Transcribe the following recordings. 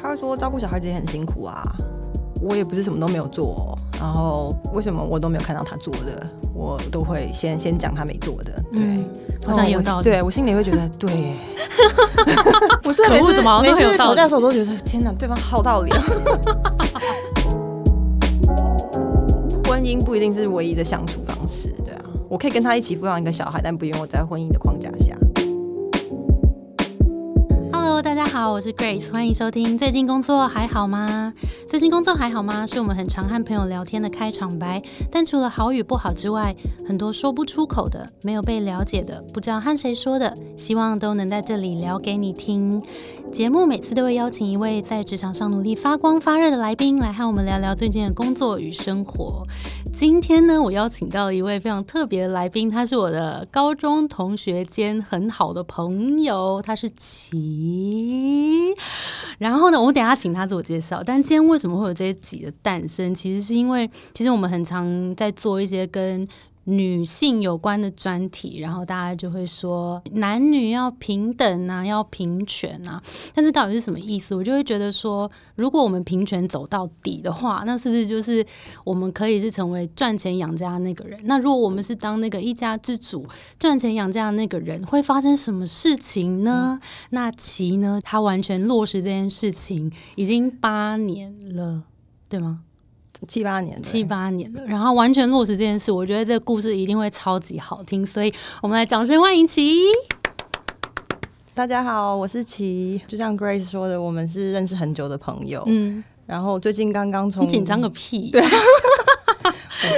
他说照顾小孩子也很辛苦啊，我也不是什么都没有做，然后为什么我都没有看到他做的，我都会先先讲他没做的，对，嗯好像有道理。对我心里会觉得对，我真的每次每次吵架的时候，都觉得天哪，对方好道理啊。婚姻不一定是唯一的相处方式，对啊，我可以跟他一起抚养一个小孩，但不用我在婚姻的框架下。大家好，我是 Grace，欢迎收听。最近工作还好吗？最近工作还好吗？是我们很常和朋友聊天的开场白。但除了好与不好之外，很多说不出口的、没有被了解的、不知道和谁说的，希望都能在这里聊给你听。节目每次都会邀请一位在职场上努力发光发热的来宾，来和我们聊聊最近的工作与生活。今天呢，我邀请到了一位非常特别的来宾，他是我的高中同学兼很好的朋友，他是齐。咦然后呢，我等下请他自我介绍。但今天为什么会有这一集的诞生？其实是因为，其实我们很常在做一些跟女性有关的专题，然后大家就会说男女要平等啊，要平权啊。但是到底是什么意思？我就会觉得说，如果我们平权走到底的话，那是不是就是我们可以是成为赚钱养家那个人？那如果我们是当那个一家之主，赚钱养家的那个人，会发生什么事情呢？那其呢？他完全落实这件事情已经八年了，对吗？七八年，七八年了，然后完全落实这件事，我觉得这个故事一定会超级好听，所以我们来掌声欢迎齐。大家好，我是琪。就像 Grace 说的，我们是认识很久的朋友。嗯，然后最近刚刚从你紧张个屁！对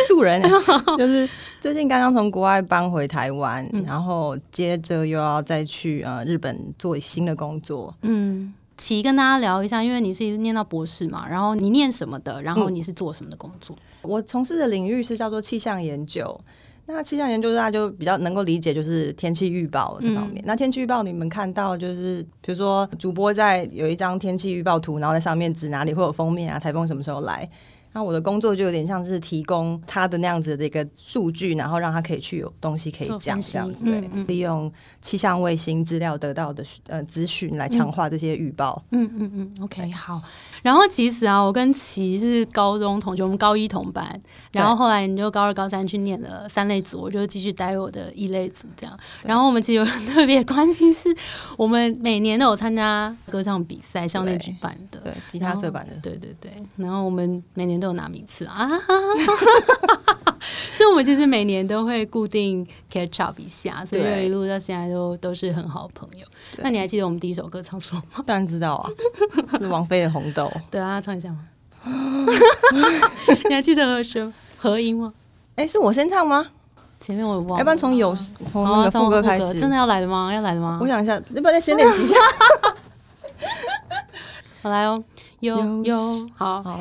素人、欸，就是最近刚刚从国外搬回台湾，嗯然后接着又要再去呃日本做新的工作。嗯，齐跟大家聊一下，因为你是念到博士嘛，然后你念什么的，然后嗯你是做什么的工作？我从事的领域是叫做气象研究。那气象研究大家就比较能够理解，就是天气预报这方面。那天气预报你们看到就是，比如说主播在有一张天气预报图，然后在上面指哪里会有封面啊，台风什么时候来。那我的工作就有点像是提供他的那样子的一个数据，然后让他可以去有东西可以讲这样子，嗯对，嗯利用气象卫星资料得到的呃资讯来强化这些预报。嗯嗯嗯，OK，好。然后其实啊，我跟齐是高中同学，我们高一同班，然后后来你就高二、高三去念了三类组，我就继续待我的一类组这样。然后我们其实有很 特别的关系，是我们每年都有参加歌唱比赛，校内举办的。对，吉他社版的。对对对，然后我们每年都有拿名次啊，所以我们其实每年都会固定 catch up 一下，所以一路到现在都都是很好的朋友。那你还记得我们第一首歌唱什么吗？当然知道啊，是王菲的《红豆》。对啊，唱一下吗？你还记得合音吗？哎、是我先唱吗？前面我也忘了，要不然从有从那个副歌开始。真的要来了吗？要来了吗？我想一下，要不要再先练习一下？好来哦，有有有好好，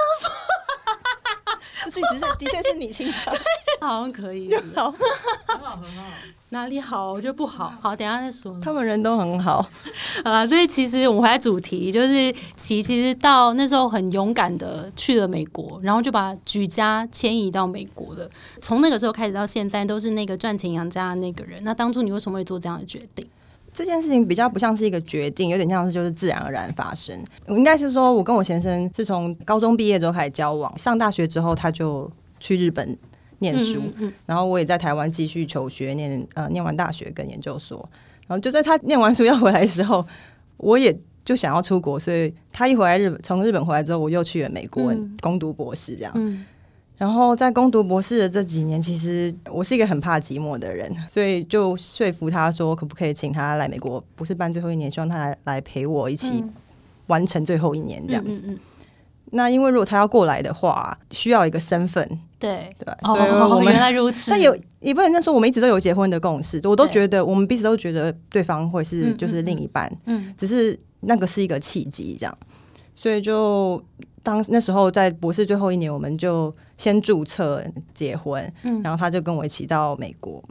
这句只是的确是你清唱，好像可以，好，很好哪里好？我觉得不好。好，等下再说。他们人都很好。好啦，所以其实我们回来主题就是齐，其实到那时候很勇敢的去了美国，然后就把举家迁移到美国了。从那个时候开始到现在，都是那个赚钱养家的那个人。那当初你为什么会做这样的决定？这件事情比较不像是一个决定，有点像是就是自然而然发生。我应该是说，我跟我先生是从高中毕业之后开始交往，上大学之后他就去日本念书，嗯嗯然后我也在台湾继续求学，念呃念完大学跟研究所，然后就在他念完书要回来的时候，我也就想要出国，所以他一回来日本，从日本回来之后，我又去了美国嗯攻读博士这样。嗯然后在攻读博士的这几年，其实我是一个很怕寂寞的人，所以就说服他说，可不可以请他来美国博士班最后一年，希望他来来陪我一起嗯完成最后一年这样子。嗯嗯嗯那因为如果他要过来的话，需要一个身份，对，对吧？所以哦，我们 原来如此。但有也不能这样说，我们一直都有结婚的共识，我都对觉得我们彼此都觉得对方会是嗯就是另一半，嗯只是那个是一个契机这样。所以就当那时候在博士最后一年，我们就先注册结婚，嗯然后他就跟我一起到美国。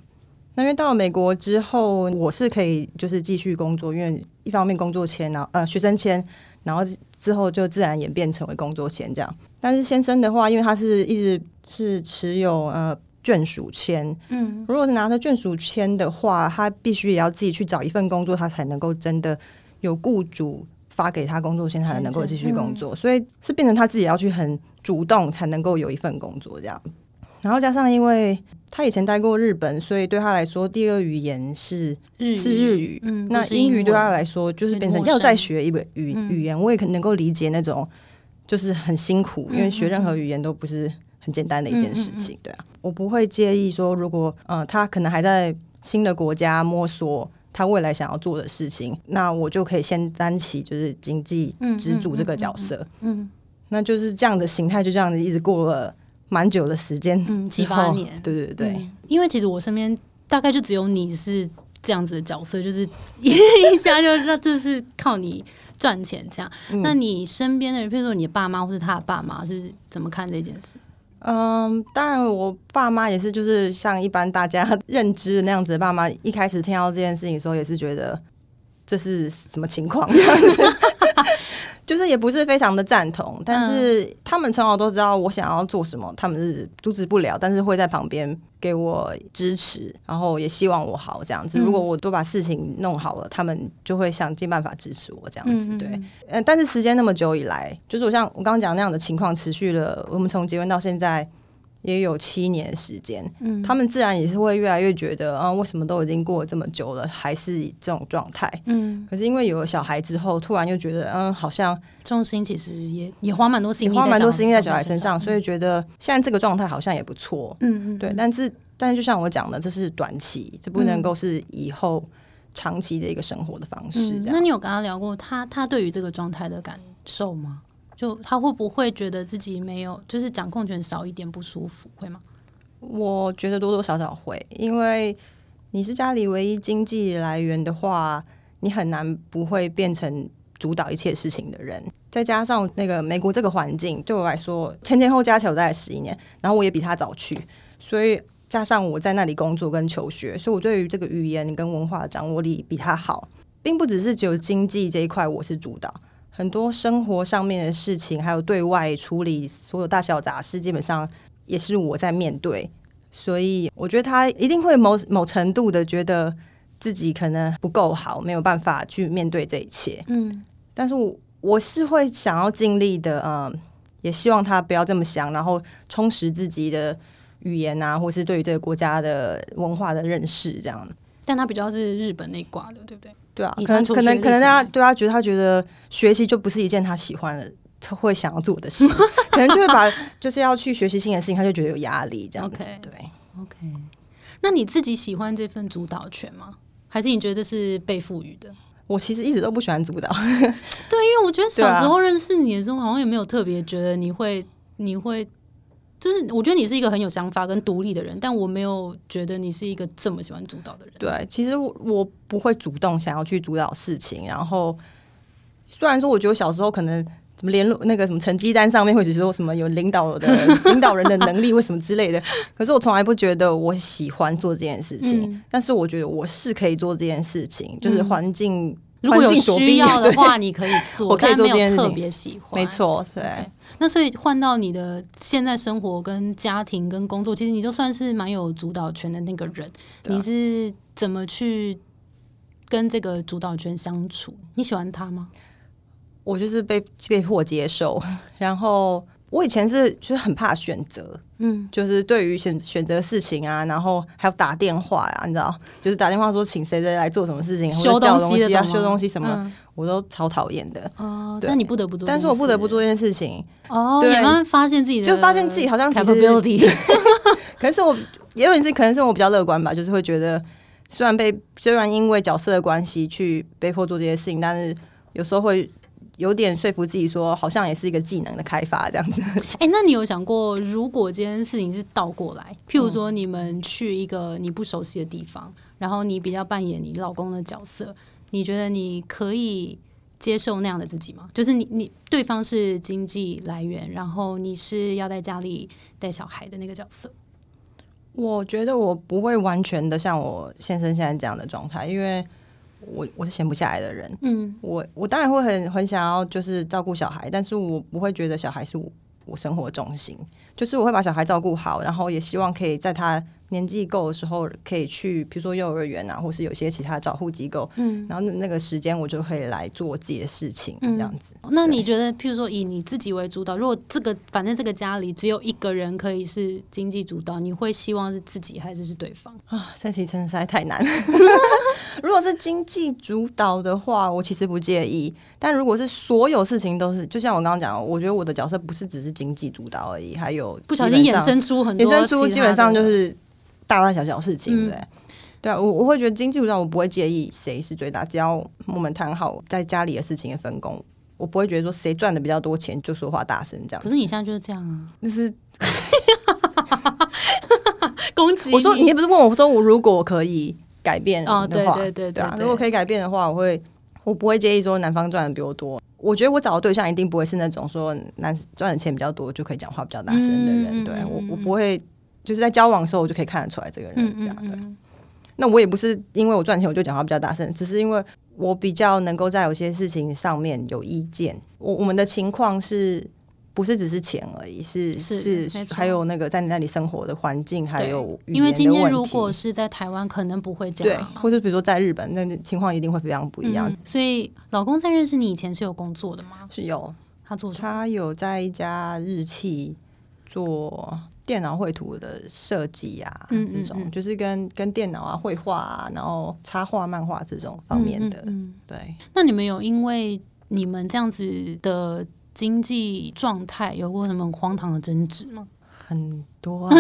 那因为到了美国之后，我是可以就是继续工作，因为一方面工作签，然后呃学生签，然后之后就自然演变成为工作签这样。但是先生的话，因为他是一直是持有呃眷属签，嗯如果是拿着眷属签的话，他必须也要自己去找一份工作，他才能够真的有雇主发给他工作签，他才能够继续工作。所以是变成他自己要去很主动，才能够有一份工作这样。然后加上因为他以前待过日本，所以对他来说第二语言是日是日语。嗯，那英语对他来说就是变成要再学一个语嗯语言，我也可能够理解那种就是很辛苦，因为学任何语言都不是很简单的一件事情，对啊，我不会介意说如果呃他可能还在新的国家摸索。他未来想要做的事情，那我就可以先担起就是经济支柱这个角色，嗯那就是这样的形态，就这样子一直过了蛮久的时间嗯七八年，对对对，嗯因为其实我身边大概就只有你是这样子的角色，就是一 下就是就是靠你赚钱这样。嗯那你身边的人，譬如说你的爸妈或是他的爸妈是怎么看这件事？嗯，当然，我爸妈也是，就是像一般大家 认知的那样子爸妈，一开始听到这件事情的时候，也是觉得这是什么情况，这样子 就是也不是非常的赞同。但是他们从小都知道我想要做什么，他们是阻止不了，但是会在旁边给我支持，然后也希望我好这样子。嗯如果我都把事情弄好了，他们就会想尽办法支持我这样子。对，嗯但是时间那么久以来，就是我像我刚刚讲那样的情况持续了，我们从结婚到现在也有七年时间，嗯他们自然也是会越来越觉得，啊、为什么都已经过了这么久了，还是这种状态？嗯，可是因为有了小孩之后，突然又觉得，嗯，好像重心其实也也花蛮多心力，花蛮多心力在小孩身上，上，所以觉得现在这个状态好像也不错。嗯嗯，对，但是但是就像我讲的，这是短期，这不能够是以后长期的一个生活的方式。那你有跟他聊过他他对于这个状态的感受吗？就他会不会觉得自己没有，就是掌控权少一点不舒服，会吗？我觉得多多少少会，因为你是家里唯一经济来源的话，你很难不会变成主导一切事情的人。再加上那个美国这个环境，对我来说前前后加起来我大概十一年，然后我也比他早去，所以加上我在那里工作跟求学，所以我对于这个语言跟文化的掌握力比他好，并不只是只有经济这一块我是主导。很多生活上面的事情，还有对外处理所有大小杂事，基本上也是我在面对，所以我觉得他一定会某某程度的觉得自己可能不够好，没有办法去面对这一切。嗯但是我我是会想要尽力的，嗯，也希望他不要这么想，然后充实自己的语言啊，或是对于这个国家的文化的认识，这样。但他比较是日本那挂的，对不对？对啊，可能可能可能学历程来他对他觉得他觉得学习就不是一件他喜欢的。他会想要做的事，可能就会把就是要去学习新的事情，他就觉得有压力这样子。对，OK，那你自己喜欢这份主导权吗？还是你觉得这是被赋予的？我其实一直都不喜欢主导，对，因为我觉得 小时候认识你的时候，好像也没有特别觉得你会，你会，就是我觉得你是一个很有想法跟独立的人，但我没有觉得你是一个这么喜欢主导的人。对，其实我我不会主动想要去主导事情，然后虽然说我觉得我小时候可能什么联络那个什么成绩单上面会只说什么有领导的 领导人的能力或什么之类的，可是我从来不觉得我喜欢做这件事情，嗯。但是我觉得我是可以做这件事情，就是嗯。环境、如果有需要的话，你可以做，我可以但没有特别喜欢。没。错，对。那所以换到你的现在生活、跟家庭、跟工作，其实你就算是蛮有主导权的那个人。你是怎么去跟这个主导权相处？你喜欢他吗？我就是被被迫接受，然后我以前是就是很怕选择，嗯，就是对于选选择事情啊，然后还有打电话啊，你知道，就是打电话说请谁谁来做什么事情，或修东东西啊、修东西什么，嗯。我都超讨厌的。哦，对。但你不得不做，但是我不得不做这件事情，哦，对。也慢慢发现自己的，就发现自己好像其实 capability，可能是我也有点是可能是我比较乐观吧，就是会觉得虽然被虽然因为角色的关系去被迫做这些事情，但是有时候会有点说服自己说，好像也是一个技能的开发这样子。哎、那你有想过，如果这件事情是倒过来，譬如嗯说你们去一个你不熟悉的地方，然后你比较扮演你老公的角色，你觉得你可以接受那样的自己吗？就是你你对方是经济来源，然后你是要在家里带小孩的那个角色。我觉得我不会完全的像我先生现在这样的状态，因为我我是闲不下来的人。嗯我我当然会很很想要就是照顾小孩，但是我不会觉得小孩是我我生活重心，就是我会把小孩照顾好，然后也希望可以在他年纪够的时候，可以去比如说幼儿园啊，或是有些其他照护机构，嗯。然后那那个时间我就会来做我自己的事情，这样子。那你觉得，譬如说以你自己为主导，如果这个反正这个家里只有一个人可以是经济主导，你会希望是自己还是是对方？啊，这题真的实在太难。如果是经济主导的话，我其实不介意；但如果是所有事情都是，就像我刚刚讲的，我觉得我的角色不是只是经济主导而已，还有不小心衍生出很多衍生出基本上就是大大小小事情，嗯对。对啊，我我会觉得经济主导我不会介意谁是最大，只要我们谈好在家里的事情的分工，我不会觉得说谁赚的比较多钱就说话大声这样可。是你现在就是这样啊，就是 攻击我说你也不是问我说我如果我可以改变的话，哦对对对对啊，对如果可以改变的话，我会我不会介意说男方赚的比我多。我觉得我找的对象一定不会是那种说男赚的钱比较多就可以讲话比较大声的人，对我我不会就是在交往的时候我就可以看得出来这个人嗯这样对。那我也不是因为我赚钱我就讲话比较大声，只是因为我比较能够在有些事情上面有意见。我我们的情况是不是只是钱而已？是是还有那个在你那里生活的环境，还有因为今天如果是在台湾，可能不会这对样，，或者比如说在日本，那情况一定会非常不一样。嗯所以老公在认识你以前是有工作的吗？是有他做？他有在一家日企做电脑绘图的设计啊，嗯嗯这种嗯就是跟跟电脑啊、绘画啊，然后插画、漫画这种方面的。对，那你们有因为你们这样子的经济状态有过什么很荒唐的争执吗？很多啊。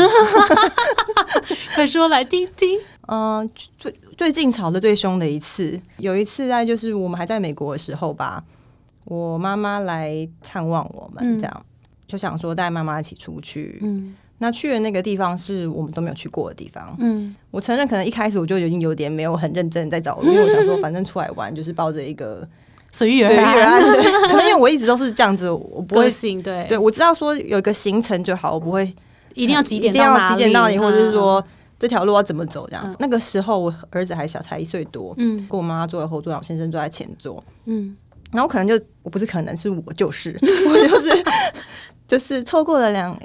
快说来听听。嗯、最最近吵得最凶的一次，有一次在就是我们还在美国的时候吧，我妈妈来探望我们，嗯这样、就想说带妈妈一起出去。嗯那去的那个地方是我们都没有去过的地方。嗯我承认，可能一开始我就已经有点没有很认真在找路，因为我想说，反正出来玩就是抱着一个随遇而而安。对，可能因为我一直都是这样子，我不个会。性对对，我知道说有一个行程就好，我不会一定要几点一定要几点到哪里，或者是嗯说这条路要怎么走这样。嗯那个时候我儿子还小，才一岁多，嗯跟我妈妈坐在后座，然后我先生坐在前座。嗯然后可能就我不是可能是我就是 我就是就是错过了两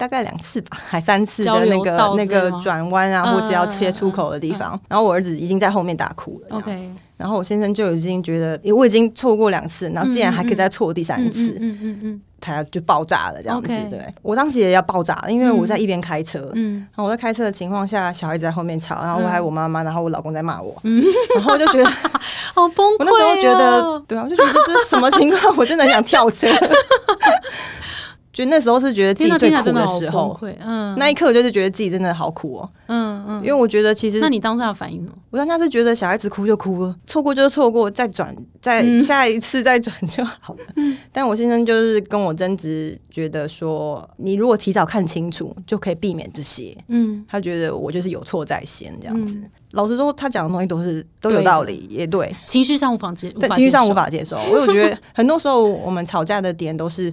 大概两次吧，还三次的那个那个转弯啊，嗯或是要切出口的地方。然后我儿子已经在后面大哭了，OK，然后我先生就已经觉得，诶我已经错过两次，然后竟然还可以再错第三次，嗯嗯嗯他就爆炸了这样子。对。我当时也要爆炸了，因为我在一边开车，嗯然后我在开车的情况下，小孩子在后面吵，然后我还有我妈妈，然后我老公在骂我，然后我就觉得，好崩溃、哦！我那时候觉得，对啊，我就觉得这是什么情况？我真的很想跳车。就那时候是觉得自，己最苦的好时候，嗯，那一刻我就是觉得自己真的好苦哦，嗯嗯，因为我觉得其实那你当下的反应呢？我当下是觉得小孩子哭就哭了，错过就是错过，再转再嗯下一次再转就好了。但我先生就是跟我争执，觉得说你如果提早看清楚，就可以避免这些。嗯他觉得我就是有错在先这样子。嗯老实说，他讲的东西都是都有道理，也对，情绪上无法接，但情绪上无。法接受。我觉得很多时候我们吵架的点都是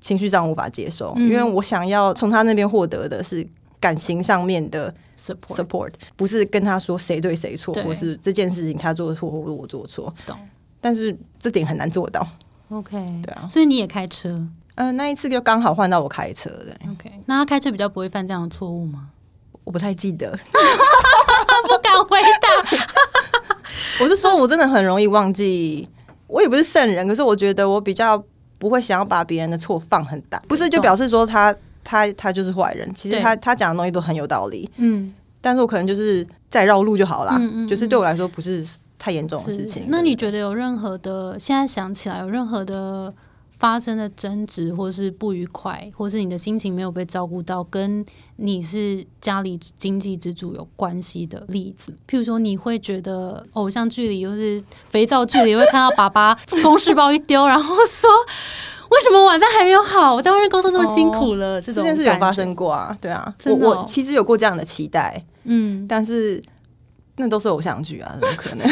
情绪上无法接受，嗯因为我想要从他那边获得的是感情上面的 support support，不是跟他说谁对谁错，或是这件事情他做错或我做错。懂但是这点很难做到。OK，对啊，所以你也开车嗯、那一次就刚好换到我开车的，OK？那他开车比较不会犯这样的错误吗？我不太记得。不敢回答。我是说我真的很容易忘记，我也不是圣人，可是我觉得我比较不会想要把别人的错放很大，不是就表示说他他他就是坏人。其实他他讲的东西都很有道理，嗯，但是我可能就是再绕路就好啦，嗯嗯嗯就是对我来说不是太严重的事情。那你觉得有任何的现在想起来有任何的发生的争执，或是不愉快，或是你的心情没有被照顾到，跟你是家里经济支柱有关系的例子？譬如说，你会觉得偶像剧里，或是肥皂剧里，会看到爸爸 公事包一丢，然后说。为什么晚饭还没有好？我在外面工作那么辛苦了，这这种事有发，生过啊，对啊，我我其实有过这样的期待，嗯但是那都是偶像剧啊，怎么可能？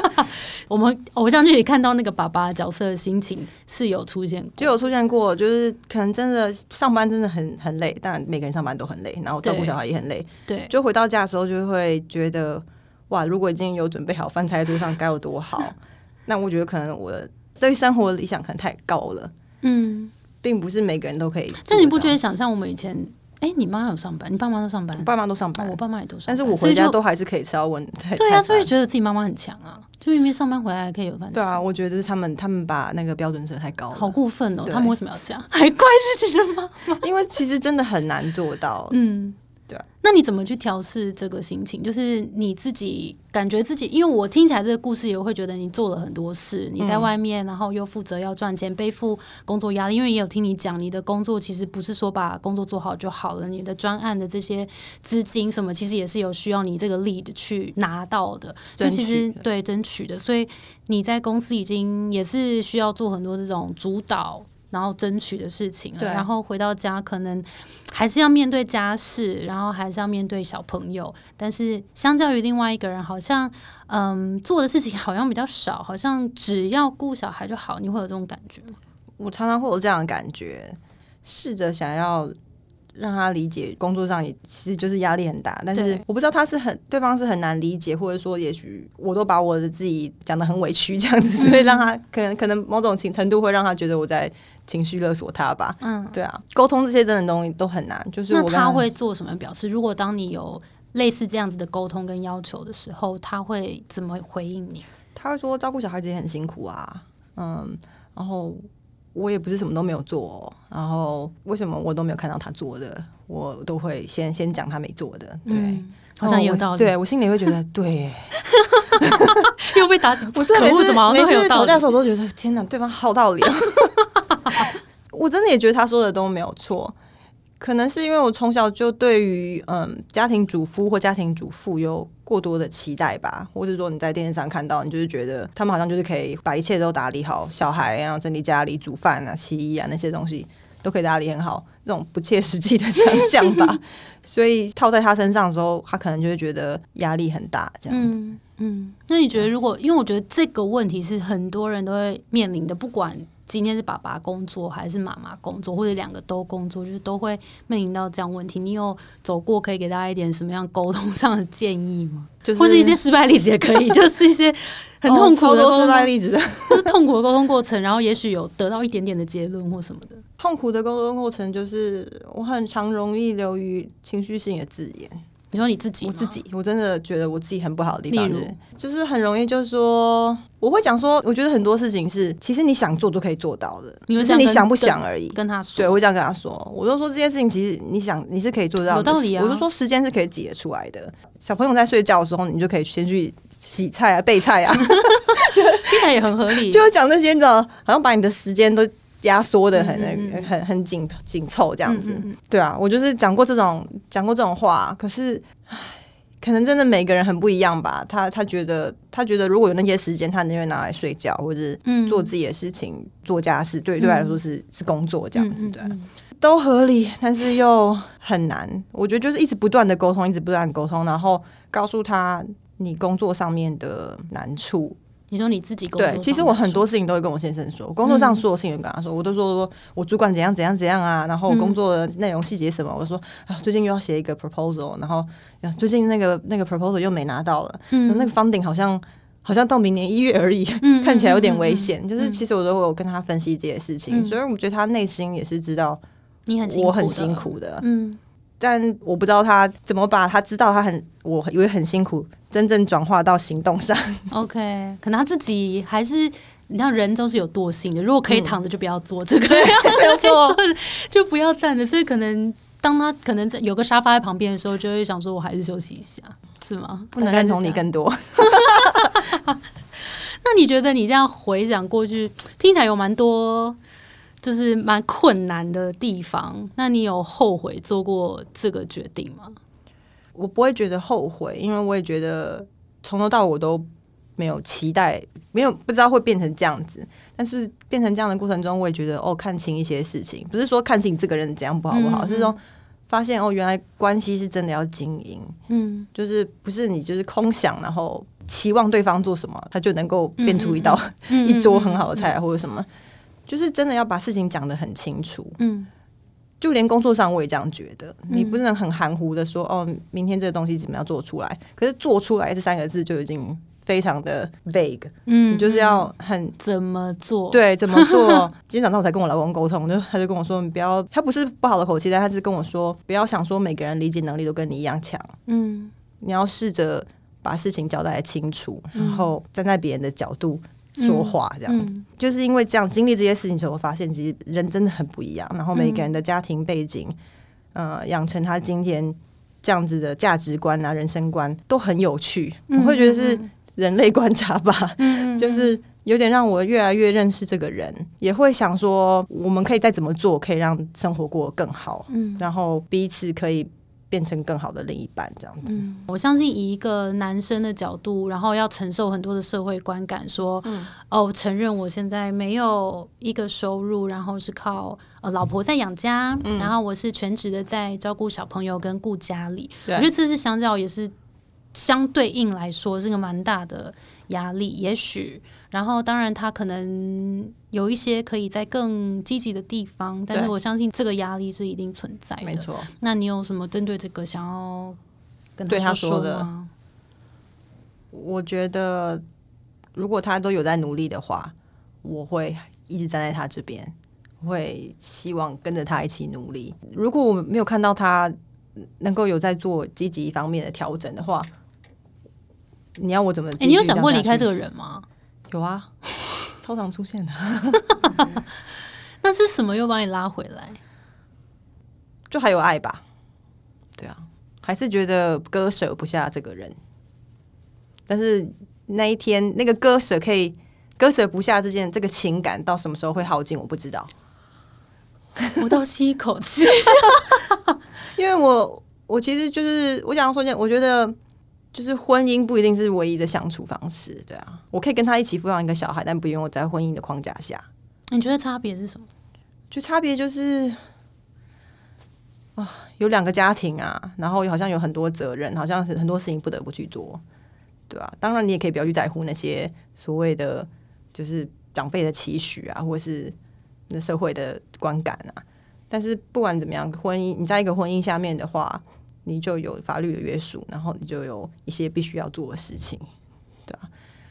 我们偶像剧里看到那个爸爸角色的心情是有出现过，就有出现过，就是可能真的上班真的很很累，当然每个人上班都很累，然后照顾小孩也很累，对，就回到家的时候就会觉得，哇，如果已经有准备好饭菜在桌上，该有多好。那我觉得可能我的对生活的理想可能太高了，嗯。并不是每个人都可以。但你不觉得想象我们以前，哎、你妈有上班，你爸妈都上班我，爸妈都上班，哦我爸妈也都上班，但是我回家都还是可以吃到温菜。对啊，所以觉得自己妈妈很强啊，就明明上班回来还可以有饭吃。对啊，，我觉得是他们他们把那个标准设太高了，好过分哦！他们为什么要这样？还怪自己的妈妈？因为其实真的很难做到。嗯，对啊。那你怎么去调试这个心情？就是你自己感觉自己，因为我听起来这个故事也会觉得你做了很多事，你在外面，然后又负责要赚钱，背负工作压力。因为也有听你讲，你的工作其实不是说把工作做好就好了，你的专案的这些资金什么，其实也是有需要你这个 lead 去拿到的，就争其实对争取的。所以你在公司已经也是需要做很多这种主导。然后争取的事情然后回到家可能还是要面对家事，然后还是要面对小朋友。但是相较于另外一个人，好像嗯做的事情好像比较少，好像只要顾小孩就好。你会有这种感觉吗？我常常会有这样的感觉，试着想要让他理解工作上也其实就是压力很大，但是我不知道他是很对方是很难理解，或者说也许我都把我的自己讲的很委屈这样子，所以让他可能可能某种情程度会让他觉得我在情绪勒索他吧。嗯，对啊，沟通这些真的东西都很难，就是他会做什么表示？如果当你有类似这样子的沟通跟要求的时候，他会怎么回应你？他会说照顾小孩子也很辛苦啊，嗯，然后我也不是什么都没有做、哦，然后为什么我都没有看到他做的，我都会先先讲他没做的，对，嗯好像有道理。对我心里会觉得对，又被打起，我真的每次可恶什么好像都很有道理每次吵架的。时候，都觉得天哪，对方好道理、哦，我真的也觉得他说的都没有错。可能是因为我从小就对于嗯家庭主夫或家庭主妇有过多的期待吧，或者说你在电视上看到，你就是觉得他们好像就是可以把一切都打理好，小孩啊、整理家里、煮饭啊、洗衣啊那些东西都可以打理很好，这种不切实际的想象吧。所以套在他身上的时候，他可能就会觉得压力很大，这样。嗯嗯，那你觉得如果，因为我觉得这个问题是很多人都会面临的，不管今天是爸爸工作还是妈妈工作，或者两个都工作，就是都会面临到这样问题。你有走过可以给大家一点什么样沟通上的建议吗？就是或是一些失败例子也可以，就是一些很痛苦哦失的沟通，败例子的。或是痛苦的沟通过程，然后也许有得到一点点的结论或什么的。痛苦的沟通过程就是我很常容易流于情绪性的字眼。你说你自己，我自己，我真的觉得我自己很不好的地方，就是就是很容易就是说，我会讲说，我觉得很多事情是其实你想做就可以做到的，只是你想不想而已。跟他说，对，我会这样跟他说，我就说这件事情其实你想你是可以做到的，有道理啊我就说时间是可以挤得出来的。小朋友在睡觉的时候，你就可以先去洗菜啊、备菜啊，听起来也很合理。就讲这些，你知道，好像把你的时间都压缩的很很很紧紧凑这样子。对啊，我就是讲过这种讲过这种话，可是，唉可能真的每个人很不一样吧。他他觉得他觉得如果有那些时间，他宁愿拿来睡觉或者是嗯做自己的事情、做家事，对对我来说是、是工作这样子，对都合理，但是又很难。我觉得就是一直不断的沟通，一直不断的沟通，然后告诉他你工作上面的难处，你说你自己工作对，其实我很多事情都会跟我先生说，我工作上所有事情都跟他说，我都说说我主管怎样怎样怎样啊，然后我工作的内容细节什么，我说啊，最近又要写一个 proposal，然后啊最近那个那个 proposal 又没拿到了，嗯。那个 funding 好像好像到明年一月而已，嗯看起来有点嗯嗯危险。就是嗯。其实我都有跟他分析这些事情，嗯。所以我觉得他内心也是知道我很辛，苦的，嗯，但我不知道他怎么把他知道他很我以为很辛苦，真正转化到行动上。OK，可能他自己还是，你知道人都是有惰性的，如果可以嗯躺着就不要做这个，就不要站着，所以可能当他可能在有个沙发在旁边的时候，就会想说我还是休息一下，是吗？不能认同你更多。那你觉得你这样回想过去，听起来有蛮多。就是蛮困难的地方，那你有后悔做过这个决定吗？我不会觉得后悔，因为我也觉得从头到尾我都没有期待，没有不知道会变成这样子。但是变成这样的过程中，我也觉得哦，看清一些事情，不是说看清这个人怎样不好不好，嗯。是说发现哦，原来关系是真的要经营，嗯。就是不是你就是空想，然后期望对方做什么，他就能够变出一道、嗯 一桌很好的菜或者什么，就是真的要把事情讲得很清楚。嗯。就连工作上我也这样觉得，你不能很含糊的说哦，明天这个东西怎么样做出来，可是做出来这三个字就已经非常的 vague，嗯你就是要很怎么做？，对怎么做。今天早上我才跟我老公沟通，就他就跟我说，你不要，他不是不好的口气，但他是跟我说，不要想说每个人理解能力都跟你一样强，嗯。你要试着把事情交代清楚，然后站在别人的角度说话，这样子。嗯就是因为这样经历这些事情之后，我发现其实人真的很不一样，然后每个人的家庭背景，呃，养成他今天这样子的价值观啊、人生观都很有趣。我会觉得是人类观察吧，嗯就是有点让我越来越认识这个人，也会想说我们可以再怎么做，可以让生活过得更好，嗯然后彼此可以变成更好的另一半，这样子。嗯，我相信以一个男生的角度，然后要承受很多的社会观感，说，嗯。哦，承认我现在没有一个收入，然后是靠呃老婆在养家，嗯。然后我是全职的在照顾小朋友跟顾家里，我觉得这是相较也是相对应来说是个蛮大的压力，也许，然后当然他可能有一些可以在更积极的地方，但是我相信这个压力是一定存在的。没错，那你有什么针对这个想要跟对他说吗？我觉得如果他都有在努力的话，我会一直站在他这边，会希望跟着他一起努力。如果我没有看到他能够有在做积极方面的调整的话，你要我怎么？哎、你有想过离开这？个人吗？有啊，超常出现的，那是什么又把你拉回来？就还有爱吧？对啊，还是觉得割舍不下这个人。但是那一天，那个割舍可以割舍不下这件这个情感，到什么时候会耗尽，我不知道。我倒吸一口气。因为我我其实就是我想要说一件，我觉得就是婚姻不一定是唯一的相处方式，对啊，我可以跟他一起抚养一个小孩，但不用我在婚姻的框架下，你觉得差别是什么？就差别就是啊，有两个家庭啊，然后好像有很多责任，好像很很多事情不得不去做，对啊，当然你也可以不要去在乎那些所谓的就是长辈的期许啊，或是那社会的观感啊。但是不管怎么样，婚姻你在一个婚姻下面的话，你就有法律的约束，然后你就有一些必须要做的事情，对啊。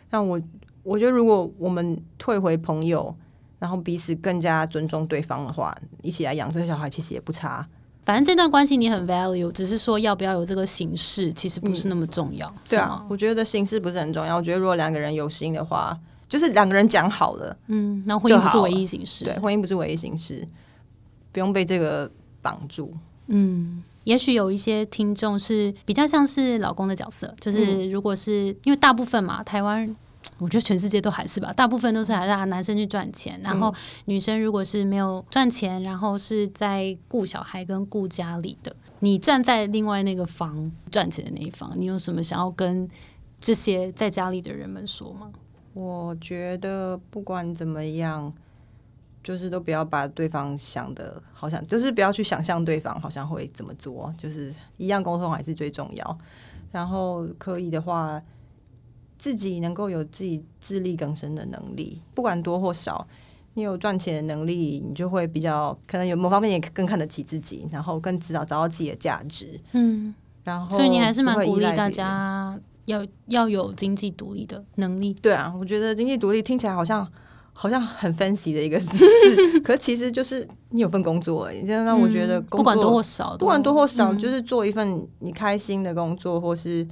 那我我觉得，如果我们退回朋友，然后彼此更加尊重对方的话，一起来养这个小孩，其实也不差。反正这段关系你很 value，只是说要不要有这个形式，其实不是那么重要。对啊，我觉得形式不是很重要。我觉得如果两个人有心的话，就是两个人讲好了，嗯，那婚姻不是唯一形式。对，婚姻不是唯一形式，不用被这个绑住。嗯，也许有一些听众是比较像是老公的角色，就是如果是、因为大部分嘛，台湾。我觉得全世界都还是吧，大部分都是还是男生去赚钱，然后女生如果是没有赚钱，然后是在顾小孩跟顾家里的，你站在另外那个房赚钱的那一方，你有什么想要跟这些在家里的人们说吗？我觉得不管怎么样，就是都不要把对方想的好像，就是不要去想象对方好像会怎么做，就是一样沟通还是最重要。然后可以的话，自己能够有自己自力更生的能力，不管多或少。你有赚钱的能力，你就会比较可能有某方面也更看得起自己，然后更知道找到自己的价值。嗯，然后，所以你还是蛮鼓励大。家要要有经济独立的能力。对啊，我觉得经济独立听起来好像好像很 fancy 的一个字，可其实就是你有份工作而已。就让我觉得嗯工作、不管多或少，不管多或少，嗯就是做一份你开心的工作，或是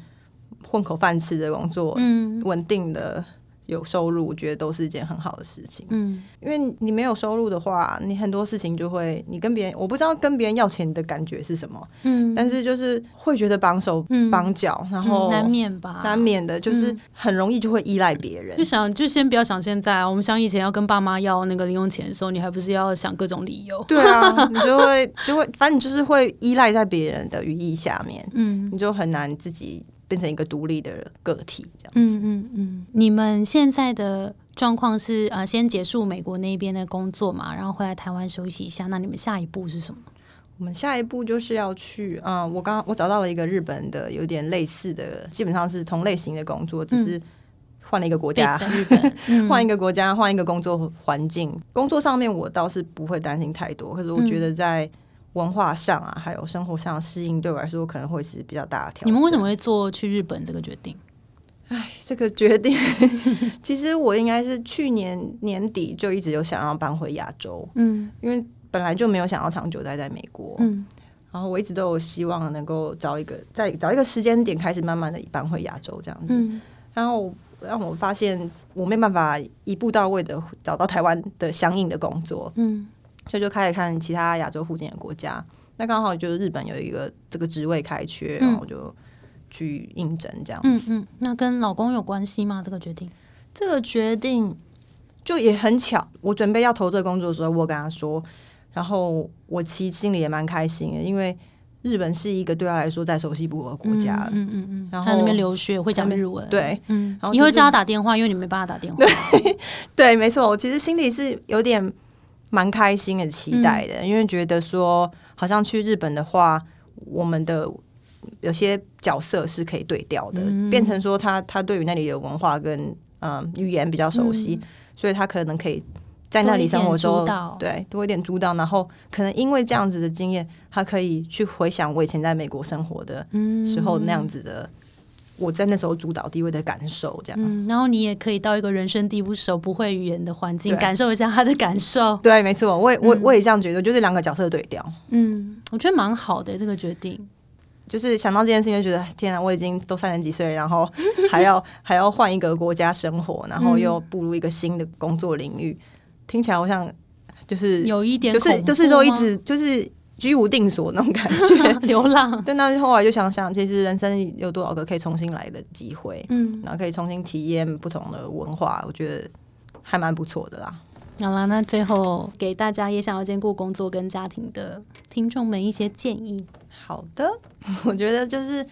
混口饭吃的工作，嗯稳定的有收入，我觉得都是一件很好的事情。嗯因为你没有收入的话，你很多事情就会，你跟别人，我不知道跟别人要钱的感觉是什么，嗯，但是就是会觉得绑手嗯绑脚，然后嗯难免吧，难免的，就是很容易就会依赖别人就。想就先不要想现在啊，我们想以前要跟爸妈要那个零用钱的时候，你还不是要想各种理由？对啊，你就会就会，反正你就是会依赖在别人的羽翼下面，嗯你就很难自己变成一个独立的个体这样。嗯嗯嗯。你们现在的状况是呃，先结束美国那边的工作嘛，然后回来台湾休息一下。那你们下一步是什么？我们下一步就是要去，嗯，我刚我找到了一个日本的有点类似的，基本上是同类型的工作，只是换了一个国家，日本 换一个国家，换一个工作环境。工作上面我倒是不会担心太多，可是我觉得在文化上啊，还有生活上适应，对我来说可能会是比较大的挑战。你们为什么会做去日本这个决定？哎，这个决定，其实我应该是去年年底就一直有想要搬回亚洲，嗯，因为。本来就没有想要长久待在美国，嗯，然后我一直都有希望能够找一个在找一个时间点开始慢慢的搬回亚洲这样子，然后让我发现我没办法一步到位的找到台湾的相应的工作，嗯，所以就开始看其他亚洲附近的国家，那刚好就是日本有一个这个职位开缺，然后我就去应征这样子，嗯，那跟老公有关系吗？这个决定？这个决定就也很巧，我准备要投这个工作的时候，我跟他说。然后我其实心里也蛮开心的，因为日本是一个对他来说再熟悉不过的国家嗯嗯嗯。然后他那边留学会讲日文，对，嗯。你会叫他打电话，因为你没办法打电话。对，对，没错。我其实心里是有点蛮开心的，期待的，因为觉得说好像去日本的话，我们的有些角色是可以对调的，变成说他他对于那里的文化跟嗯语言比较熟悉，所以他可能可以。在那里生活时候，对多一点主导，然后可能因为这样子的经验，他可以去回想我以前在美国生活的时候那样子的，我在那时候主导地位的感受，这样。然后你也可以到一个人生地不熟、不会语言的环境，感受一下他的感受。对，没错，我也我我也这样觉得，就是两个角色对调。嗯，我觉得蛮好的这个决定，就是想到这件事情，就觉得天啊，我已经都三十几岁，然后 还要 还要换一个国家生活，然后又步入一个新的工作领域。听起来好像就是有一点，就是就是都一直就是居无定所那种感觉，流浪。对，那后来就想想，其实人生有多少个可以重新来的机会，嗯，然后可以重新体验不同的文化，我觉得还蛮不错的啦。好了，那最后给大家也想要兼顾工作跟家庭的听众们一些建议。好的，我觉得就是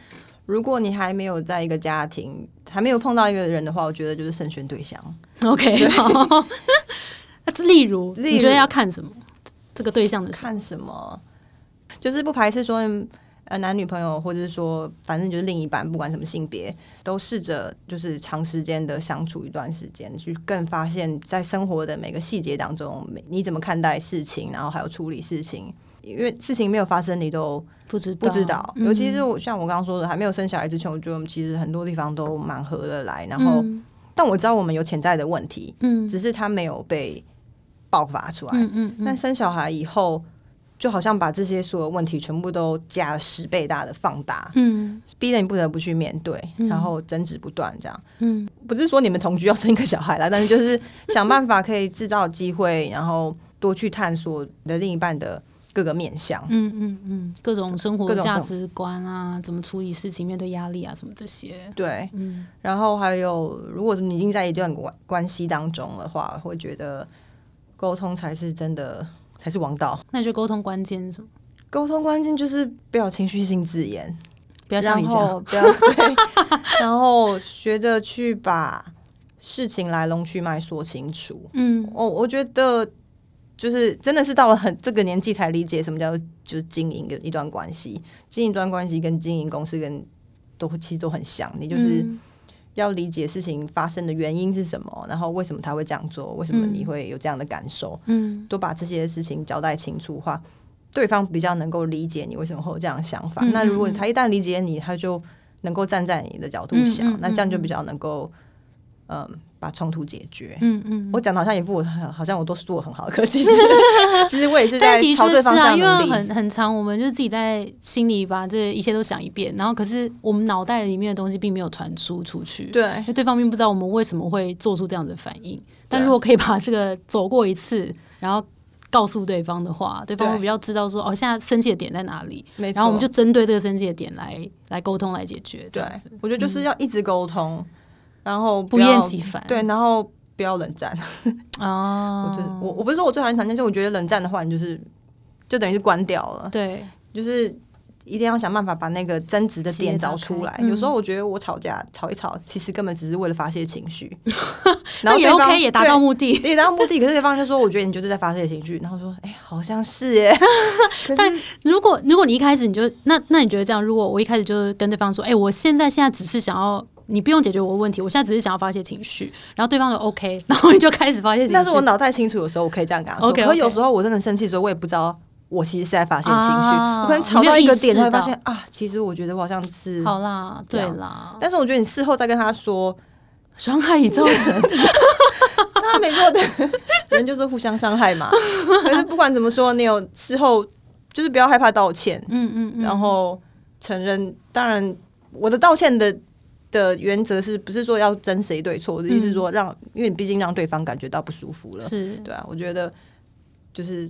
如果你还没有在一个家庭，还没有碰到一个人的话，我觉得就是慎选对象。OK，好。例如，你觉得要看什么？这个对象的看什么？就是不排斥说，呃，男女朋友，或者是说，反正就是另一半，不管什么性别，都试着就是长时间的相处一段时间，去更发现，在生活的每个细节当中，你怎么看待事情，然后还有处理事情。因为事情没有发生，你都不知不知道。尤其是我像我刚刚说的，还没有生小孩之前，我觉得我们其实很多地方都蛮合得来。然后，但我知道我们有潜在的问题，嗯，只是他没有被。爆发出来，嗯嗯，但生小孩以后，就好像把这些所有问题全部都加了十倍大的放大，嗯，逼得你不得不去面对，然后争执不断，这样，嗯，不是说你们同居要生一个小孩啦，但是就是想办法可以制造机会，然后多去探索你的另一半的各个面向，嗯嗯嗯，各种生活价值观啊，怎么处理事情，面对压力啊，什么这些，对，嗯，然后还有，如果你已经在一段关关系当中的话，会觉得。沟通才是真的，才是王道。那你觉得沟通关键是什么？沟通关键就是不要情绪性字眼，不要像你这样，不要 然后学着去把事情来龙去脉说清楚。嗯，我我觉得就是真的是到了很这个年纪才理解什么叫就是经营的一段关系，经营一段关系跟经营公司跟都其实都很像，你就是。要理解事情发生的原因是什么，然后为什么他会这样做，为什么你会有这样的感受，嗯，都把这些事情交代清楚的话，对方比较能够理解你为什么会有这样的想法。那如果他一旦理解你，他就能够站在你的角度想，那这样就比较能够，嗯。把冲突解决。嗯嗯，我讲的好像一副我好像我都做的很好，可其实 其实我也是在朝这方向努力。因为很很长，我们就自己在心里把这一切都想一遍，然后可是我们脑袋里面的东西并没有传输出去。对，因为对方并不知道我们为什么会做出这样的反应。但如果可以把这个走过一次，然后告诉对方的话，对方会比较知道说哦，现在生气的点在哪里。然后我们就针对这个生气的点来来沟通来解决。对，我觉得就是要一直沟通。然后不厌其烦，对，然后不要冷战 哦。我我我不是说我最讨厌谈天，就我觉得冷战的话，你就是就等于是关掉了。对，就是一定要想办法把那个争执的点找出来。有时候我觉得我吵架吵一吵，其实根本只是为了发泄情绪，然后也 OK，也达到目的。也达到目的。可是对方就说：“我觉得你就是在发泄情绪。”然后说：“哎、好像是耶。”可是如果如果你一开始你就那那你觉得这样？如果我一开始就跟对方说，哎、我现在现在只是想要。你不用解决我的问题，我现在只是想要发泄情绪，然后对方就 OK，然后你就开始发泄情绪。但是我脑袋清楚的时候，我可以这样跟他说。可是有时候我真的生气的时候，我也不知道我其实是在发泄情绪。啊我可能吵到一个点，才会发现啊，其实我觉得我好像是。好啦，对啦，但是我觉得你事后再跟他说，伤害已造成，他没错的，人就是互相伤害嘛。可是不管怎么说，你有事后就是不要害怕道歉，嗯嗯嗯，然后承认。当然，我的道歉的的原则是不是说要争谁对错？我的意思是说让，因为你毕竟让对方感觉到不舒服了，是对啊。我觉得就是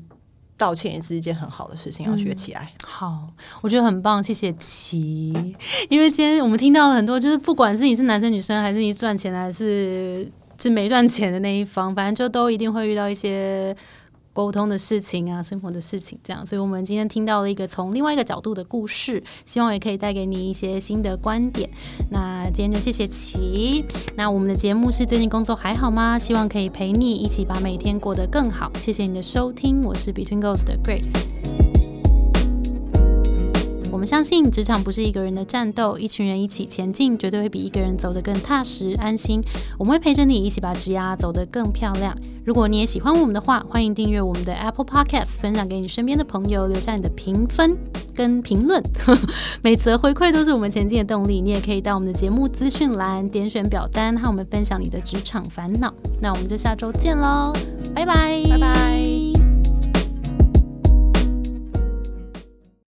道歉也是一件很好的事情，要学起来。好，我觉得很棒，谢谢琪。因为今天我们听到了很多，就是不管是你是男生女生，还是你赚钱还是是没赚钱的那一方，反正就都一定会遇到一些沟通的事情啊，生活的事情这样。所以我们今天听到了一个从另外一个角度的故事，希望也可以带给你一些新的观点。那今天就谢谢琪。那我们的节目是最近工作还好吗？希望可以陪你一起把每天过得更好。谢谢你的收听，我是 Between Ghosts 的 Grace。我们相信职场不是一个人的战斗，一群人一起前进，绝对会比一个人走得更踏实安心。我们会陪着你一起把职涯走得更漂亮。如果你也喜欢我们的话，欢迎订阅我们的 Apple Podcast，分享给你身边的朋友，留下你的评分跟评论。每则回馈都是我们前进的动力。你也可以到我们的节目资讯栏点选表单，和我们分享你的职场烦恼。那我们就下周见喽，拜拜，拜拜。